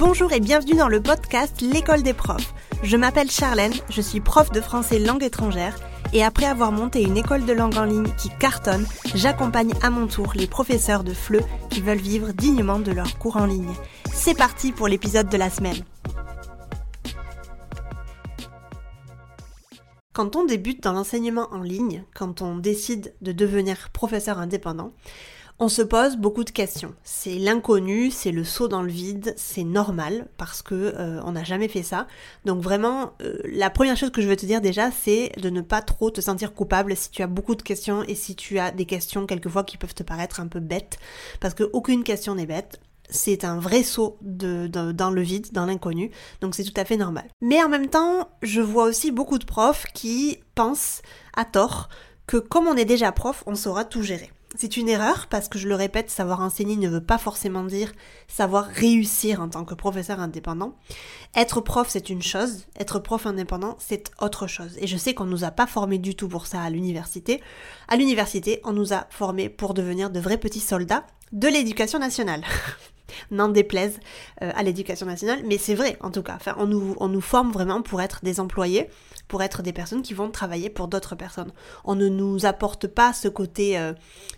Bonjour et bienvenue dans le podcast L'école des profs. Je m'appelle Charlène, je suis prof de français langue étrangère et après avoir monté une école de langue en ligne qui cartonne, j'accompagne à mon tour les professeurs de FLE qui veulent vivre dignement de leurs cours en ligne. C'est parti pour l'épisode de la semaine. Quand on débute dans l'enseignement en ligne, quand on décide de devenir professeur indépendant, on se pose beaucoup de questions. C'est l'inconnu, c'est le saut dans le vide, c'est normal parce que euh, on n'a jamais fait ça. Donc vraiment, euh, la première chose que je veux te dire déjà, c'est de ne pas trop te sentir coupable si tu as beaucoup de questions et si tu as des questions quelquefois qui peuvent te paraître un peu bêtes, parce que aucune question n'est bête. C'est un vrai saut de, dans le vide, dans l'inconnu, donc c'est tout à fait normal. Mais en même temps, je vois aussi beaucoup de profs qui pensent à tort que comme on est déjà prof, on saura tout gérer. C'est une erreur parce que je le répète, savoir enseigner ne veut pas forcément dire savoir réussir en tant que professeur indépendant. Être prof, c'est une chose, être prof indépendant, c'est autre chose. Et je sais qu'on nous a pas formés du tout pour ça à l'université. À l'université, on nous a formés pour devenir de vrais petits soldats de l'éducation nationale. n'en déplaise euh, à l'éducation nationale, mais c'est vrai en tout cas. Enfin, on nous, on nous forme vraiment pour être des employés, pour être des personnes qui vont travailler pour d'autres personnes. On ne nous apporte pas ce côté, euh,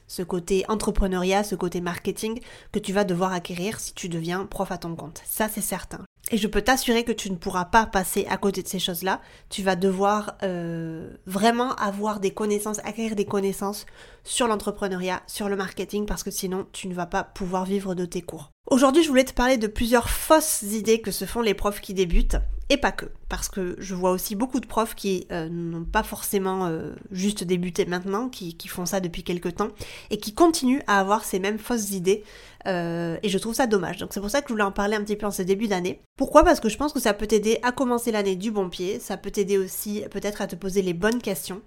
ce côté entrepreneuriat, ce côté marketing que tu vas devoir acquérir si tu deviens prof à ton compte. Ça, c'est certain. Et je peux t'assurer que tu ne pourras pas passer à côté de ces choses-là. Tu vas devoir euh, vraiment avoir des connaissances, acquérir des connaissances sur l'entrepreneuriat, sur le marketing, parce que sinon tu ne vas pas pouvoir vivre de tes cours. Aujourd'hui, je voulais te parler de plusieurs fausses idées que se font les profs qui débutent, et pas que, parce que je vois aussi beaucoup de profs qui euh, n'ont pas forcément euh, juste débuté maintenant, qui, font ça depuis quelques temps, et qui continuent à avoir ces mêmes fausses idées, euh, et je trouve ça dommage. Donc c'est pour ça que je voulais en parler un petit peu en ce début d'année. Pourquoi? Parce que je pense que ça peut t'aider à commencer l'année du bon pied, ça peut t'aider aussi peut-être à te poser les bonnes questions.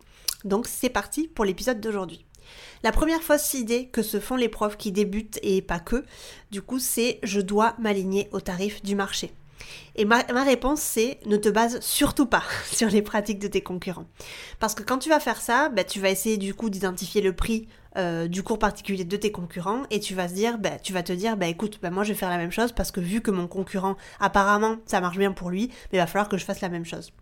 Donc c'est parti pour l'épisode d'aujourd'hui. La première fausse idée que se font les profs qui débutent et pas que, du coup, c'est je dois m'aligner au tarif du marché. Et ma, réponse, c'est ne te base surtout pas sur les pratiques de tes concurrents. Parce que quand tu vas faire ça, bah, tu vas essayer du coup d'identifier le prix euh, du cours particulier de tes concurrents et tu vas se dire, bah, tu vas te dire, bah écoute, bah, moi je vais faire la même chose parce que vu que mon concurrent, apparemment, ça marche bien pour lui, mais il va falloir que je fasse la même chose.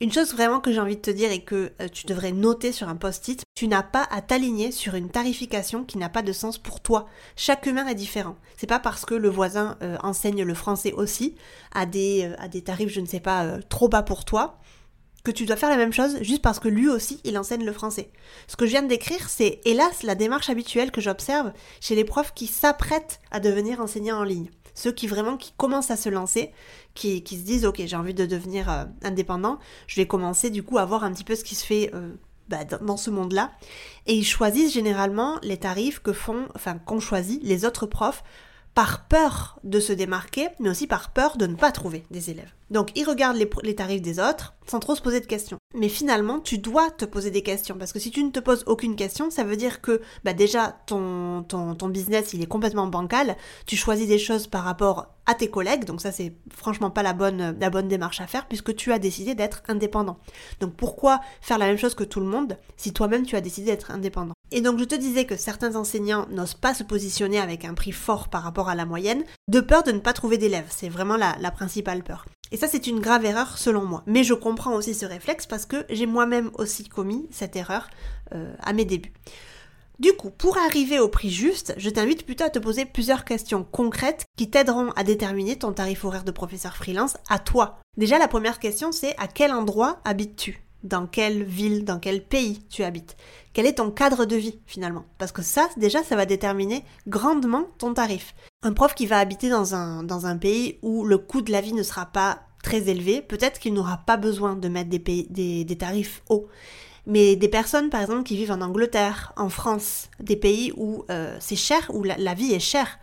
Une chose vraiment que j'ai envie de te dire et que euh, tu devrais noter sur un post-it, tu n'as pas à t'aligner sur une tarification qui n'a pas de sens pour toi. Chaque humain est différent. C'est pas parce que le voisin euh, enseigne le français aussi à des, euh, à des tarifs, je ne sais pas, trop bas pour toi, que tu dois faire la même chose juste parce que lui aussi il enseigne le français. Ce que je viens de décrire, c'est hélas la démarche habituelle que j'observe chez les profs qui s'apprêtent à devenir enseignants en ligne ceux qui vraiment qui commencent à se lancer, qui, qui se disent ok j'ai envie de devenir euh, indépendant, je vais commencer du coup à voir un petit peu ce qui se fait euh, bah, dans, ce monde-là. Et ils choisissent généralement les tarifs que font, enfin qu'ont choisi les autres profs par peur de se démarquer, mais aussi par peur de ne pas trouver des élèves. Donc ils regardent les, tarifs des autres sans trop se poser de questions. Mais finalement, tu dois te poser des questions parce que si tu ne te poses aucune question, ça veut dire que bah déjà ton, ton, ton business il est complètement bancal. Tu choisis des choses par rapport à tes collègues, donc ça c'est franchement pas la bonne, la bonne démarche à faire puisque tu as décidé d'être indépendant. Donc pourquoi faire la même chose que tout le monde si toi-même tu as décidé d'être indépendant? Et donc je te disais que certains enseignants n'osent pas se positionner avec un prix fort par rapport à la moyenne, de peur de ne pas trouver d'élèves. C'est vraiment la, la principale peur. Et ça, c'est une grave erreur selon moi. Mais je comprends aussi ce réflexe parce que j'ai moi-même aussi commis cette erreur euh, à mes débuts. Du coup, pour arriver au prix juste, je t'invite plutôt à te poser plusieurs questions concrètes qui t'aideront à déterminer ton tarif horaire de professeur freelance à toi. Déjà, la première question, c'est à quel endroit habites-tu? Dans quelle ville, dans quel pays tu habites? Quel est ton cadre de vie finalement? Parce que ça, déjà, ça va déterminer grandement ton tarif. Un prof qui va habiter dans un, dans un pays où le coût de la vie ne sera pas très élevé, peut-être qu'il n'aura pas besoin de mettre des, tarifs hauts. Mais des personnes, par exemple, qui vivent en Angleterre, en France, des pays où euh, c'est cher, où la, vie est chère,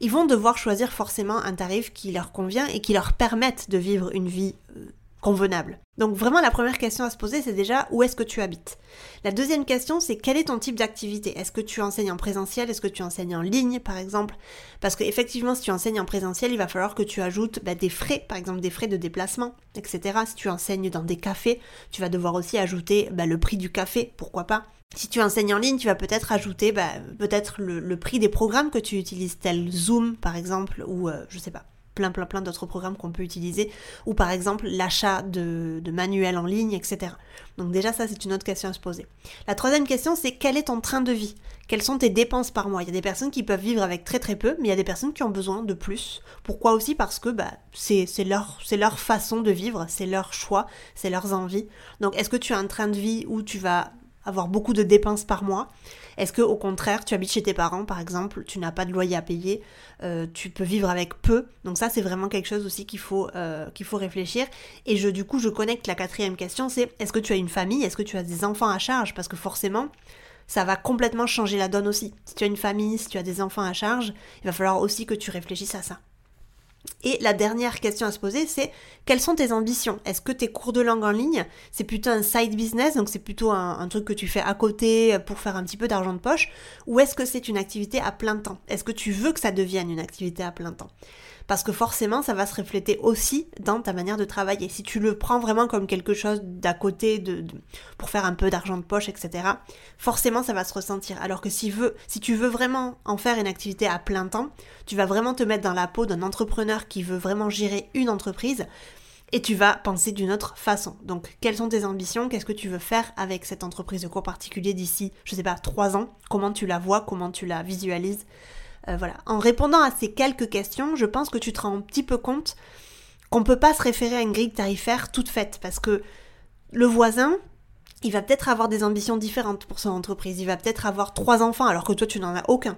ils vont devoir choisir forcément un tarif qui leur convient et qui leur permette de vivre une vie euh, convenable. Donc vraiment la première question à se poser c'est déjà où est-ce que tu habites? La deuxième question c'est quel est ton type d'activité? Est-ce que tu enseignes en présentiel? Est-ce que tu enseignes en ligne par exemple? Parce qu'effectivement si tu enseignes en présentiel il va falloir que tu ajoutes bah, des frais, par exemple des frais de déplacement, etc. Si tu enseignes dans des cafés, tu vas devoir aussi ajouter bah, le prix du café, pourquoi pas? Si tu enseignes en ligne, tu vas peut-être ajouter bah, peut-être le, prix des programmes que tu utilises, tel Zoom par exemple, ou euh, je sais pas plein plein plein d'autres programmes qu'on peut utiliser, ou par exemple l'achat de, manuels en ligne, etc. Donc déjà ça c'est une autre question à se poser. La troisième question c'est quel est ton train de vie? Quelles sont tes dépenses par mois? Il y a des personnes qui peuvent vivre avec très très peu, mais il y a des personnes qui ont besoin de plus. Pourquoi aussi? Parce que bah, c'est leur, leur façon de vivre, c'est leur choix, c'est leurs envies. Donc est-ce que tu as un train de vie où tu vas avoir beaucoup de dépenses par mois? Est-ce que au contraire, tu habites chez tes parents par exemple, tu n'as pas de loyer à payer, euh, tu peux vivre avec peu? Donc ça, c'est vraiment quelque chose aussi qu'il faut euh, qu'il faut réfléchir. Et je du coup, je connecte la quatrième question, c'est est-ce que tu as une famille? Est-ce que tu as des enfants à charge? Parce que forcément, ça va complètement changer la donne aussi. Si tu as une famille, si tu as des enfants à charge, il va falloir aussi que tu réfléchisses à ça. Et la dernière question à se poser, c'est quelles sont tes ambitions? Est-ce que tes cours de langue en ligne, c'est plutôt un side business, donc c'est plutôt un, truc que tu fais à côté pour faire un petit peu d'argent de poche, ou est-ce que c'est une activité à plein temps? Est-ce que tu veux que ça devienne une activité à plein temps? Parce que forcément ça va se refléter aussi dans ta manière de travailler. Si tu le prends vraiment comme quelque chose d'à côté de, pour faire un peu d'argent de poche, etc., forcément ça va se ressentir. Alors que si, veux, si tu veux vraiment en faire une activité à plein temps, tu vas vraiment te mettre dans la peau d'un entrepreneur qui veut vraiment gérer une entreprise et tu vas penser d'une autre façon. Donc, quelles sont tes ambitions? Qu'est-ce que tu veux faire avec cette entreprise de cours particulier d'ici, je sais pas, trois ans? Comment tu la vois? Comment tu la visualises? Euh, voilà. En répondant à ces quelques questions, je pense que tu te rends un petit peu compte qu'on ne peut pas se référer à une grille tarifaire toute faite parce que le voisin, il va peut-être avoir des ambitions différentes pour son entreprise. Il va peut-être avoir trois enfants alors que toi tu n'en as aucun.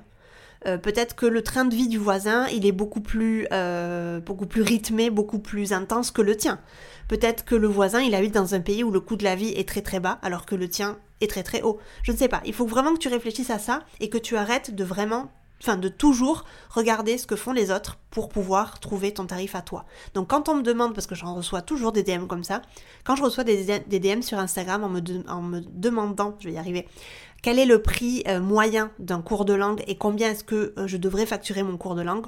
Euh, peut-être que le train de vie du voisin, il est beaucoup plus, euh, beaucoup plus rythmé, beaucoup plus intense que le tien. Peut-être que le voisin, il habite dans un pays où le coût de la vie est très très bas, alors que le tien est très très haut. Je ne sais pas. Il faut vraiment que tu réfléchisses à ça et que tu arrêtes de vraiment enfin de toujours regarder ce que font les autres pour pouvoir trouver ton tarif à toi. Donc quand on me demande, parce que j'en reçois toujours des DM comme ça, quand je reçois des, DM sur Instagram en me, en me, demandant, je vais y arriver, quel est le prix euh, moyen d'un cours de langue et combien est-ce que euh, je devrais facturer mon cours de langue,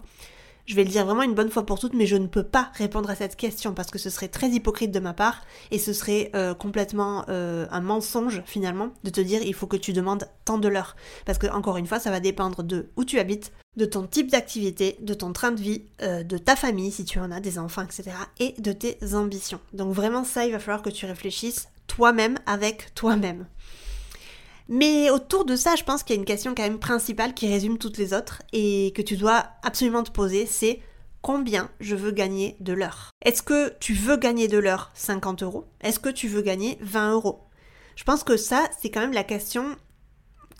je vais le dire vraiment une bonne fois pour toutes, mais je ne peux pas répondre à cette question parce que ce serait très hypocrite de ma part et ce serait euh, complètement euh, un mensonge finalement de te dire il faut que tu demandes tant de l'heure. Parce que encore une fois, ça va dépendre de où tu habites, de ton type d'activité, de ton train de vie, euh, de ta famille si tu en as, des enfants, etc. et de tes ambitions. Donc vraiment ça, il va falloir que tu réfléchisses toi-même avec toi-même. Mais autour de ça, je pense qu'il y a une question quand même principale qui résume toutes les autres et que tu dois absolument te poser, c'est combien je veux gagner de l'heure. Est-ce que tu veux gagner de l'heure 50 euros? Est-ce que tu veux gagner 20 euros? Je pense que ça, c'est quand même la question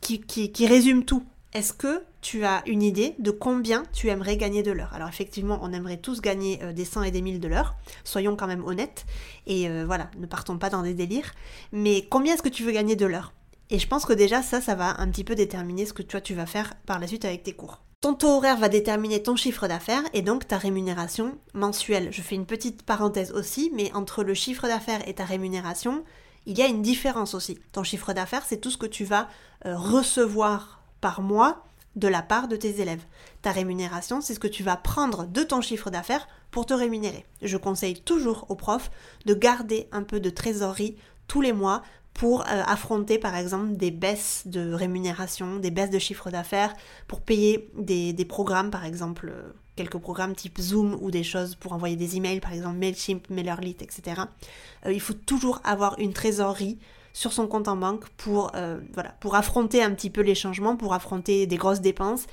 qui, qui résume tout. Est-ce que tu as une idée de combien tu aimerais gagner de l'heure? Alors effectivement, on aimerait tous gagner euh, des 100 et des 1000 de l'heure, soyons quand même honnêtes, et euh, voilà, ne partons pas dans des délires, mais combien est-ce que tu veux gagner de l'heure? Et je pense que déjà ça, ça va un petit peu déterminer ce que toi tu vas faire par la suite avec tes cours. Ton taux horaire va déterminer ton chiffre d'affaires et donc ta rémunération mensuelle. Je fais une petite parenthèse aussi, mais entre le chiffre d'affaires et ta rémunération, il y a une différence aussi. Ton chiffre d'affaires, c'est tout ce que tu vas euh, recevoir par mois de la part de tes élèves. Ta rémunération, c'est ce que tu vas prendre de ton chiffre d'affaires pour te rémunérer. Je conseille toujours aux profs de garder un peu de trésorerie tous les mois pour euh, affronter par exemple des baisses de rémunération, des baisses de chiffre d'affaires, pour payer des, programmes par exemple, euh, quelques programmes type Zoom ou des choses pour envoyer des emails par exemple Mailchimp, MailerLite, etc. Euh, il faut toujours avoir une trésorerie sur son compte en banque pour, voilà, pour affronter un petit peu les changements, pour affronter des grosses dépenses,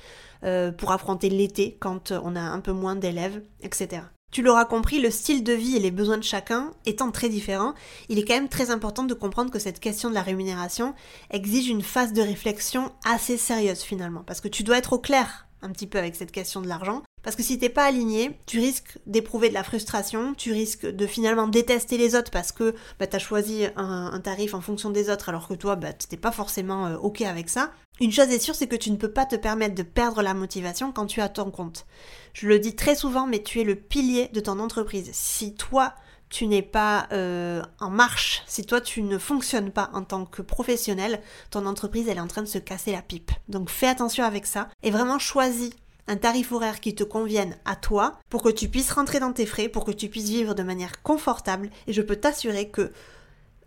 pour affronter l'été quand on a un peu moins d'élèves, etc. Tu l'auras compris, le style de vie et les besoins de chacun étant très différents, il est quand même très important de comprendre que cette question de la rémunération exige une phase de réflexion assez sérieuse finalement, parce que tu dois être au clair un petit peu avec cette question de l'argent. Parce que si t'es pas aligné, tu risques d'éprouver de la frustration, tu risques de finalement détester les autres parce que bah, tu as choisi un, tarif en fonction des autres alors que toi, bah, t'es pas forcément euh, ok avec ça. Une chose est sûre, c'est que tu ne peux pas te permettre de perdre la motivation quand tu as ton compte. Je le dis très souvent, mais tu es le pilier de ton entreprise. Si toi, tu n'es pas euh, en marche, si toi tu ne fonctionnes pas en tant que professionnel, ton entreprise elle est en train de se casser la pipe. Donc fais attention avec ça et vraiment choisis un tarif horaire qui te convienne à toi pour que tu puisses rentrer dans tes frais, pour que tu puisses vivre de manière confortable et je peux t'assurer que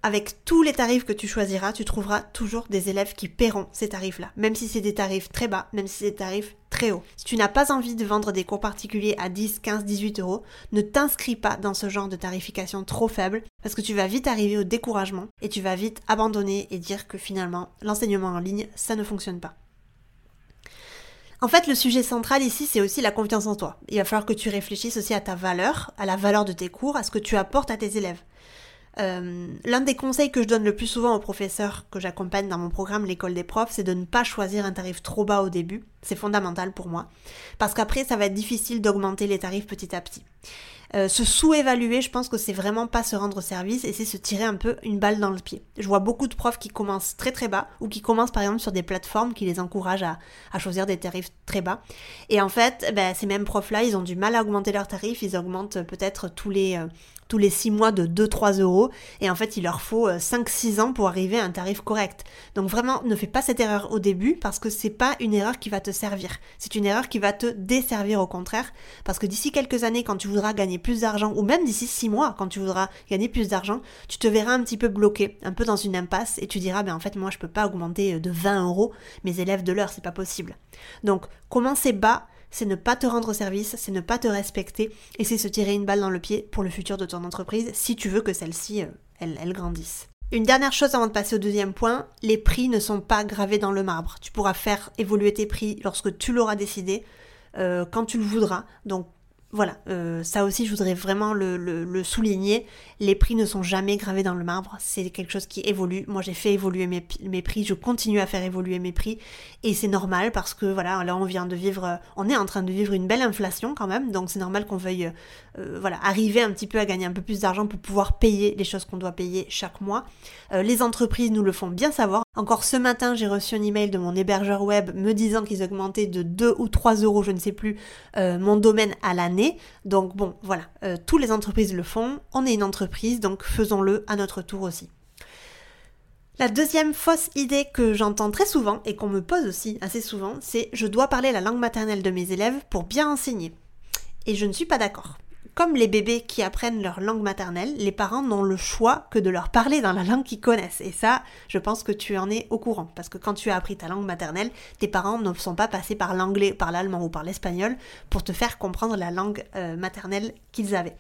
avec tous les tarifs que tu choisiras, tu trouveras toujours des élèves qui paieront ces tarifs-là, même si c'est des tarifs très bas, même si c'est des tarifs très très haut. Si tu n'as pas envie de vendre des cours particuliers à 10, 15, 18 euros, ne t'inscris pas dans ce genre de tarification trop faible parce que tu vas vite arriver au découragement et tu vas vite abandonner et dire que finalement l'enseignement en ligne, ça ne fonctionne pas. En fait, le sujet central ici, c'est aussi la confiance en toi. Il va falloir que tu réfléchisses aussi à ta valeur, à la valeur de tes cours, à ce que tu apportes à tes élèves. Euh, l'un des conseils que je donne le plus souvent aux professeurs que j'accompagne dans mon programme L'école des profs, c'est de ne pas choisir un tarif trop bas au début. C'est fondamental pour moi. Parce qu'après, ça va être difficile d'augmenter les tarifs petit à petit. Euh, se sous-évaluer, je pense que c'est vraiment pas se rendre service et c'est se tirer un peu une balle dans le pied. Je vois beaucoup de profs qui commencent très très bas ou qui commencent par exemple sur des plateformes qui les encouragent à, choisir des tarifs très bas. Et en fait, ben, ces mêmes profs-là, ils ont du mal à augmenter leurs tarifs, ils augmentent peut-être tous les, euh, tous les 6 mois de 2-3 euros et en fait il leur faut 5-6 euh, ans pour arriver à un tarif correct. Donc vraiment ne fais pas cette erreur au début parce que c'est pas une erreur qui va te servir. C'est une erreur qui va te desservir au contraire parce que d'ici quelques années quand tu voudras gagner plus d'argent ou même d'ici 6 mois quand tu voudras gagner plus d'argent, tu te verras un petit peu bloqué, un peu dans une impasse et tu diras ben en fait moi je peux pas augmenter euh, de 20 euros mes élèves de l'heure, c'est pas possible. Donc commencez bas c'est ne pas te rendre service, c'est ne pas te respecter et c'est se tirer une balle dans le pied pour le futur de ton entreprise si tu veux que celle-ci, euh, elle, grandisse. Une dernière chose avant de passer au deuxième point, les prix ne sont pas gravés dans le marbre. Tu pourras faire évoluer tes prix lorsque tu l'auras décidé, euh, quand tu le voudras. Donc voilà, euh, ça aussi je voudrais vraiment le, souligner. Les prix ne sont jamais gravés dans le marbre, c'est quelque chose qui évolue. Moi j'ai fait évoluer mes, prix, je continue à faire évoluer mes prix et c'est normal parce que voilà, là on vient de vivre, on est en train de vivre une belle inflation quand même, donc c'est normal qu'on veuille euh, voilà, arriver un petit peu à gagner un peu plus d'argent pour pouvoir payer les choses qu'on doit payer chaque mois. Euh, les entreprises nous le font bien savoir. Encore ce matin, j'ai reçu un email de mon hébergeur web me disant qu'ils augmentaient de 2 ou 3 euros, je ne sais plus, mon domaine à l'année donc bon, voilà, euh, toutes les entreprises le font, on est une entreprise, donc faisons-le à notre tour aussi. La deuxième fausse idée que j'entends très souvent et qu'on me pose aussi assez souvent, c'est je dois parler la langue maternelle de mes élèves pour bien enseigner. Et je ne suis pas d'accord. Comme les bébés qui apprennent leur langue maternelle, les parents n'ont le choix que de leur parler dans la langue qu'ils connaissent. Et ça, je pense que tu en es au courant. Parce que quand tu as appris ta langue maternelle, tes parents ne sont pas passés par l'anglais, par l'allemand ou par l'espagnol pour te faire comprendre la langue euh, maternelle qu'ils avaient.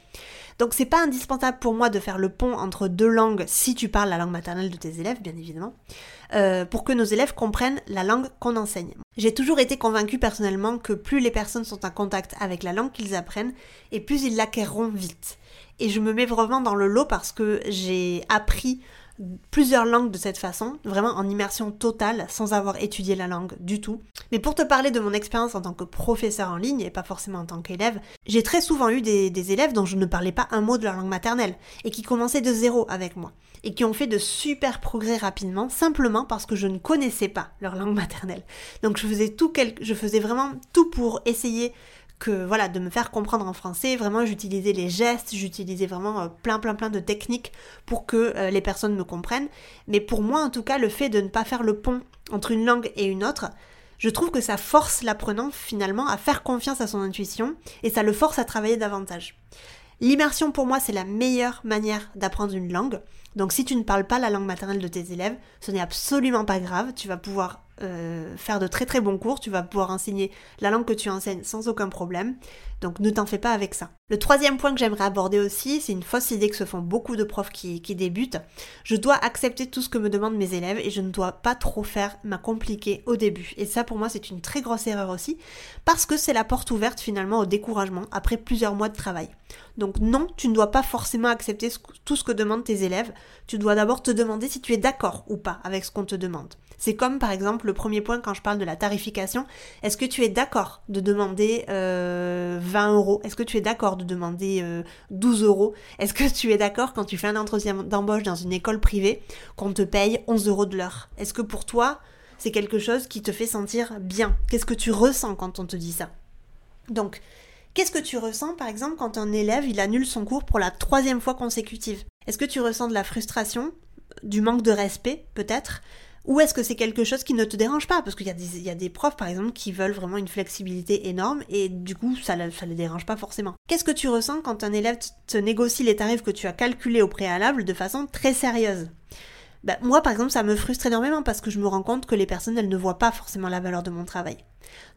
Donc c'est pas indispensable pour moi de faire le pont entre deux langues si tu parles la langue maternelle de tes élèves, bien évidemment, euh, pour que nos élèves comprennent la langue qu'on enseigne. J'ai toujours été convaincue personnellement que plus les personnes sont en contact avec la langue qu'ils apprennent, et plus ils l'acquerront vite. Et je me mets vraiment dans le lot parce que j'ai appris plusieurs langues de cette façon, vraiment en immersion totale, sans avoir étudié la langue du tout. Mais pour te parler de mon expérience en tant que professeur en ligne et pas forcément en tant qu'élève, j'ai très souvent eu des, élèves dont je ne parlais pas un mot de leur langue maternelle et qui commençaient de zéro avec moi et qui ont fait de super progrès rapidement simplement parce que je ne connaissais pas leur langue maternelle. Donc je faisais tout, je faisais vraiment tout pour essayer que voilà de me faire comprendre en français. Vraiment, j'utilisais les gestes, j'utilisais vraiment euh, plein plein plein de techniques pour que euh, les personnes me comprennent. Mais pour moi, en tout cas, le fait de ne pas faire le pont entre une langue et une autre, je trouve que ça force l'apprenant finalement à faire confiance à son intuition et ça le force à travailler davantage. L'immersion pour moi c'est la meilleure manière d'apprendre une langue. Donc si tu ne parles pas la langue maternelle de tes élèves, ce n'est absolument pas grave, tu vas pouvoir euh, faire de très très bons cours, tu vas pouvoir enseigner la langue que tu enseignes sans aucun problème. Donc ne t'en fais pas avec ça. Le troisième point que j'aimerais aborder aussi, c'est une fausse idée que se font beaucoup de profs qui, qui, débutent. Je dois accepter tout ce que me demandent mes élèves et je ne dois pas trop faire ma compliquée au début. Et ça pour moi c'est une très grosse erreur aussi parce que c'est la porte ouverte finalement au découragement après plusieurs mois de travail. Donc non, tu ne dois pas forcément accepter tout ce que demandent tes élèves. Tu dois d'abord te demander si tu es d'accord ou pas avec ce qu'on te demande. C'est comme par exemple le premier point quand je parle de la tarification. Est-ce que tu es d'accord de demander 20 euh, euros. Est-ce que tu es d'accord de demander 12 euh, euros? Est-ce que tu es d'accord quand tu fais un entretien d'embauche dans une école privée qu'on te paye 11 euros de l'heure? Est-ce que pour toi c'est quelque chose qui te fait sentir bien? Qu'est-ce que tu ressens quand on te dit ça? Donc, Qu'est-ce que tu ressens par exemple quand un élève il annule son cours pour la troisième fois consécutive? Est-ce que tu ressens de la frustration, du manque de respect peut-être? Ou est-ce que c'est quelque chose qui ne te dérange pas? Parce qu'il y, a des profs, par exemple, qui veulent vraiment une flexibilité énorme et du coup, ça ne les dérange pas forcément. Qu'est-ce que tu ressens quand un élève te négocie les tarifs que tu as calculés au préalable de façon très sérieuse? Bah, moi, par exemple, ça me frustre énormément parce que je me rends compte que les personnes, ne voient pas forcément la valeur de mon travail.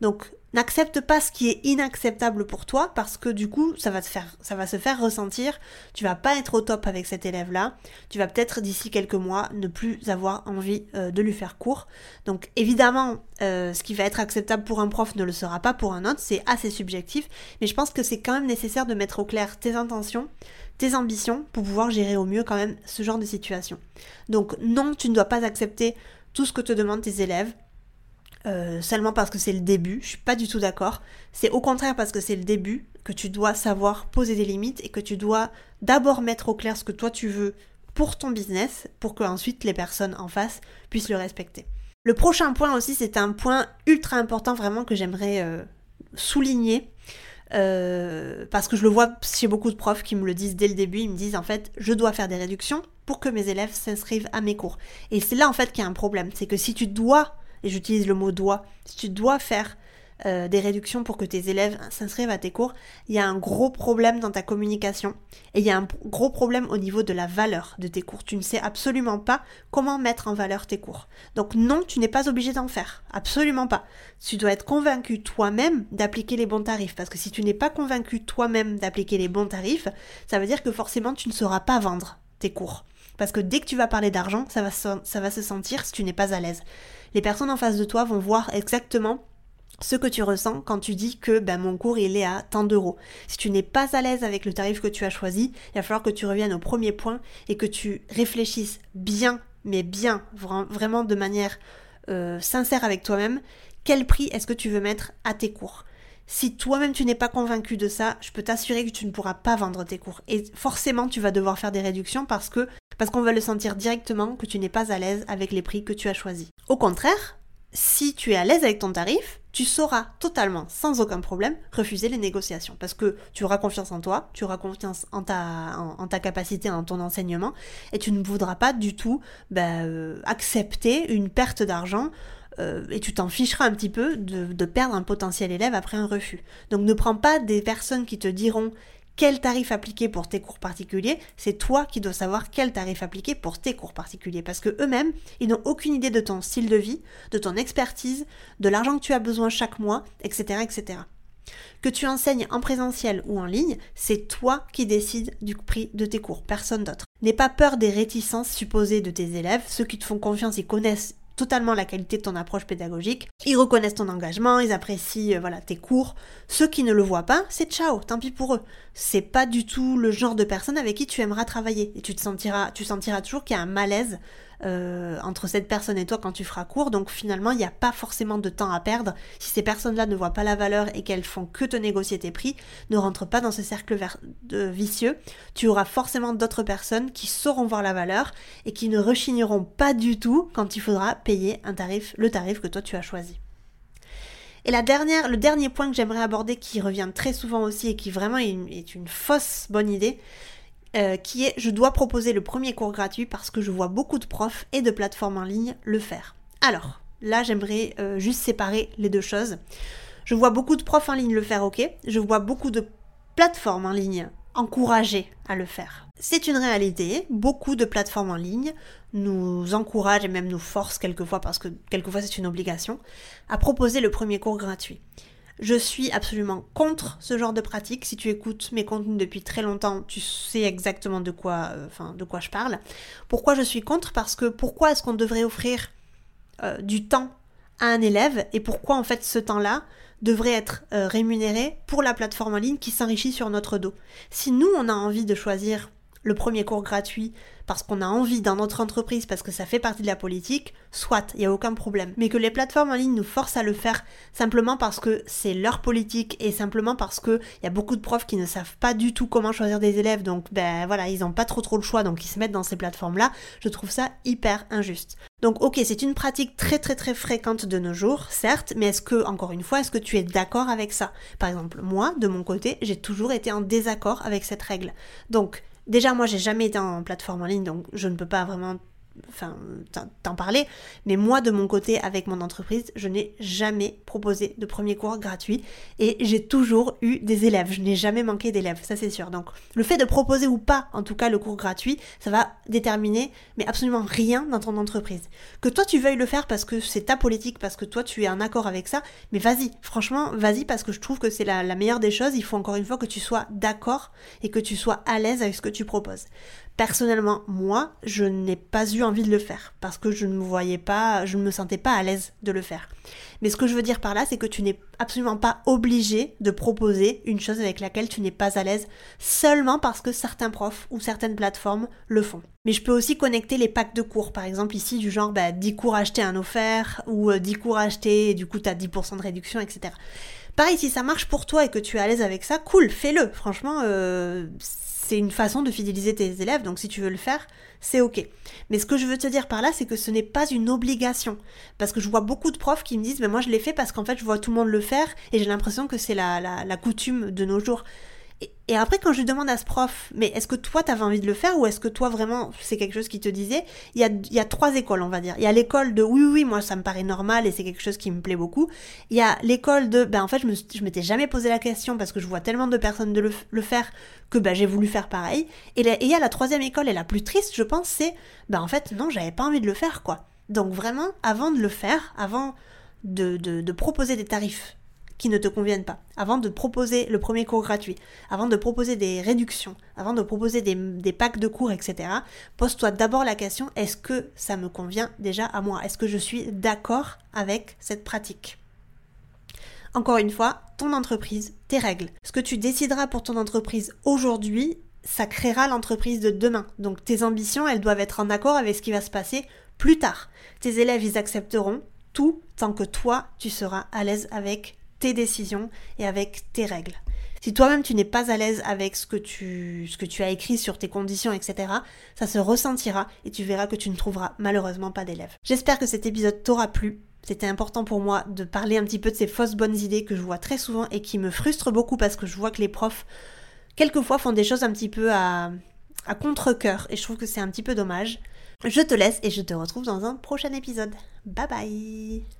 Donc n'accepte pas ce qui est inacceptable pour toi parce que du coup ça va te faire ça se faire ressentir. Tu vas pas être au top avec cet élève là tu vas peut-être d'ici quelques mois ne plus avoir envie euh, de lui faire cours. Donc évidemment euh, ce qui va être acceptable pour un prof ne le sera pas pour un autre. C'est assez subjectif. Mais je pense que c'est quand même nécessaire de mettre au clair tes intentions tes ambitions pour pouvoir gérer au mieux quand même ce genre de situation. Donc non tu ne dois pas accepter tout ce que te demandent tes élèves euh, seulement parce que c'est le début. Je suis pas du tout d'accord. C'est au contraire parce que c'est le début que tu dois savoir poser des limites et que tu dois d'abord mettre au clair ce que toi tu veux pour ton business pour que ensuite les personnes en face puissent le respecter. Le prochain point aussi, c'est un point ultra important vraiment que j'aimerais euh, souligner. Euh, parce que je le vois chez beaucoup de profs qui me le disent dès le début, ils me disent en fait je dois faire des réductions pour que mes élèves s'inscrivent à mes cours. Et c'est là en fait qu'il y a un problème, c'est que si tu dois et j'utilise le mot doit, si tu dois faire euh, des réductions pour que tes élèves s'inscrivent à tes cours, il y a un gros problème dans ta communication et il y a un gros problème au niveau de la valeur de tes cours. Tu ne sais absolument pas comment mettre en valeur tes cours. Donc non, tu n'es pas obligé d'en faire, absolument pas. Tu dois être convaincu toi-même d'appliquer les bons tarifs parce que si tu n'es pas convaincu toi-même d'appliquer les bons tarifs, ça veut dire que forcément tu ne sauras pas vendre tes cours. Parce que dès que tu vas parler d'argent, ça va, ça va se sentir si tu n'es pas à l'aise les personnes en face de toi vont voir exactement ce que tu ressens quand tu dis que ben, mon cours il est à tant d'euros. Si tu n'es pas à l'aise avec le tarif que tu as choisi, il va falloir que tu reviennes au premier point et que tu réfléchisses bien, mais bien, vraiment de manière euh, sincère avec toi-même, quel prix est-ce que tu veux mettre à tes cours? Si toi-même tu n'es pas convaincu de ça, je peux t'assurer que tu ne pourras pas vendre tes cours. Et forcément, tu vas devoir faire des réductions parce que parce qu'on va le sentir directement que tu n'es pas à l'aise avec les prix que tu as choisis. Au contraire, si tu es à l'aise avec ton tarif, tu sauras totalement, sans aucun problème, refuser les négociations. Parce que tu auras confiance en toi, tu auras confiance en ta, en, capacité, en ton enseignement, et tu ne voudras pas du tout bah, euh, accepter une perte d'argent euh, et tu t'en ficheras un petit peu de, perdre un potentiel élève après un refus. Donc ne prends pas des personnes qui te diront quel tarif appliquer pour tes cours particuliers, c'est toi qui dois savoir quel tarif appliquer pour tes cours particuliers. Parce que eux-mêmes, ils n'ont aucune idée de ton style de vie, de ton expertise, de l'argent que tu as besoin chaque mois, etc., etc. Que tu enseignes en présentiel ou en ligne, c'est toi qui décides du prix de tes cours, personne d'autre. N'aie pas peur des réticences supposées de tes élèves, ceux qui te font confiance, ils connaissent totalement la qualité de ton approche pédagogique. Ils reconnaissent ton engagement, ils apprécient euh, voilà tes cours. Ceux qui ne le voient pas, c'est ciao, tant pis pour eux. C'est pas du tout le genre de personne avec qui tu aimeras travailler et tu te sentiras tu sentiras toujours qu'il y a un malaise euh, entre cette personne et toi quand tu feras cours. Donc finalement, il n'y a pas forcément de temps à perdre. Si ces personnes-là ne voient pas la valeur et qu'elles font que te négocier tes prix, ne rentre pas dans ce cercle vicieux. Tu auras forcément d'autres personnes qui sauront voir la valeur et qui ne rechigneront pas du tout quand il faudra payer un tarif, le tarif que toi tu as choisi. Et la dernière, le dernier point que j'aimerais aborder qui revient très souvent aussi et qui vraiment est une fausse bonne idée, euh, qui est je dois proposer le premier cours gratuit parce que je vois beaucoup de profs et de plateformes en ligne le faire. Alors, là j'aimerais euh, juste séparer les deux choses. Je vois beaucoup de profs en ligne le faire, ok. Je vois beaucoup de plateformes en ligne encourager à le faire. C'est une réalité, beaucoup de plateformes en ligne nous encouragent et même nous forcent quelquefois, parce que quelquefois c'est une obligation, à proposer le premier cours gratuit. Je suis absolument contre ce genre de pratique. Si tu écoutes mes contenus depuis très longtemps, tu sais exactement de quoi, euh, je parle. Pourquoi je suis contre? Parce que pourquoi est-ce qu'on devrait offrir euh, du temps à un élève et pourquoi en fait ce temps-là devrait être euh, rémunéré pour la plateforme en ligne qui s'enrichit sur notre dos? Si nous on a envie de choisir le premier cours gratuit parce qu'on a envie dans notre entreprise, parce que ça fait partie de la politique, soit, il n'y a aucun problème. Mais que les plateformes en ligne nous forcent à le faire simplement parce que c'est leur politique et simplement parce qu'il y a beaucoup de profs qui ne savent pas du tout comment choisir des élèves, donc ben voilà, ils n'ont pas trop trop le choix, donc ils se mettent dans ces plateformes-là, je trouve ça hyper injuste. Donc ok, c'est une pratique très très très fréquente de nos jours, certes, mais est-ce que, encore une fois, est-ce que tu es d'accord avec ça? Par exemple, moi, de mon côté, j'ai toujours été en désaccord avec cette règle. Donc, Déjà, moi, j'ai jamais été en plateforme en ligne, donc je ne peux pas vraiment enfin, t'en parler, mais moi de mon côté avec mon entreprise, je n'ai jamais proposé de premier cours gratuit et j'ai toujours eu des élèves. Je n'ai jamais manqué d'élèves, ça c'est sûr. Donc le fait de proposer ou pas, en tout cas le cours gratuit, ça va déterminer mais absolument rien dans ton entreprise. Que toi tu veuilles le faire parce que c'est ta politique, parce que toi tu es en accord avec ça, mais vas-y, franchement, vas-y parce que je trouve que c'est la, la meilleure des choses. Il faut encore une fois que tu sois d'accord et que tu sois à l'aise avec ce que tu proposes. Personnellement, moi, je n'ai pas eu envie de le faire parce que je ne me voyais pas, je ne me sentais pas à l'aise de le faire. Mais ce que je veux dire par là, c'est que tu n'es absolument pas obligé de proposer une chose avec laquelle tu n'es pas à l'aise seulement parce que certains profs ou certaines plateformes le font. Mais je peux aussi connecter les packs de cours, par exemple ici du genre bah, 10 cours achetés un offert ou 10 euh, cours achetés et du coup tu as 10% de réduction, etc. Pareil, si ça marche pour toi et que tu es à l'aise avec ça, cool, fais-le. Franchement, euh, c'est une façon de fidéliser tes élèves, donc si tu veux le faire, c'est ok. Mais ce que je veux te dire par là, c'est que ce n'est pas une obligation. Parce que je vois beaucoup de profs qui me disent, mais moi je l'ai fait parce qu'en fait je vois tout le monde le faire et j'ai l'impression que c'est la, la coutume de nos jours. Et, après, quand je demande à ce prof, mais est-ce que toi, tu avais envie de le faire ou est-ce que toi, vraiment, c'est quelque chose qui te disait? Il y, a, trois écoles, on va dire. Il y a l'école de oui, oui, moi, ça me paraît normal et c'est quelque chose qui me plaît beaucoup. Il y a l'école de, ben en fait, je, m'étais jamais posé la question parce que je vois tellement de personnes de le, faire que ben, j'ai voulu faire pareil. Et, il y a la troisième école et la plus triste, je pense, c'est ben en fait, non, j'avais pas envie de le faire, quoi. Donc vraiment, avant de le faire, avant de, de proposer des tarifs qui ne te conviennent pas, avant de proposer le premier cours gratuit, avant de proposer des réductions, avant de proposer des, packs de cours, etc., pose-toi d'abord la question, est-ce que ça me convient déjà à moi? Est-ce que je suis d'accord avec cette pratique? Encore une fois, ton entreprise, tes règles. Ce que tu décideras pour ton entreprise aujourd'hui, ça créera l'entreprise de demain. Donc tes ambitions, elles doivent être en accord avec ce qui va se passer plus tard. Tes élèves, ils accepteront tout tant que toi, tu seras à l'aise avec tes décisions et avec tes règles. Si toi-même tu n'es pas à l'aise avec ce que, tu, ce que tu as écrit sur tes conditions, etc., ça se ressentira et tu verras que tu ne trouveras malheureusement pas d'élèves. J'espère que cet épisode t'aura plu. C'était important pour moi de parler un petit peu de ces fausses bonnes idées que je vois très souvent et qui me frustrent beaucoup parce que je vois que les profs, quelquefois, font des choses un petit peu à, à contre-coeur et je trouve que c'est un petit peu dommage. Je te laisse et je te retrouve dans un prochain épisode. Bye bye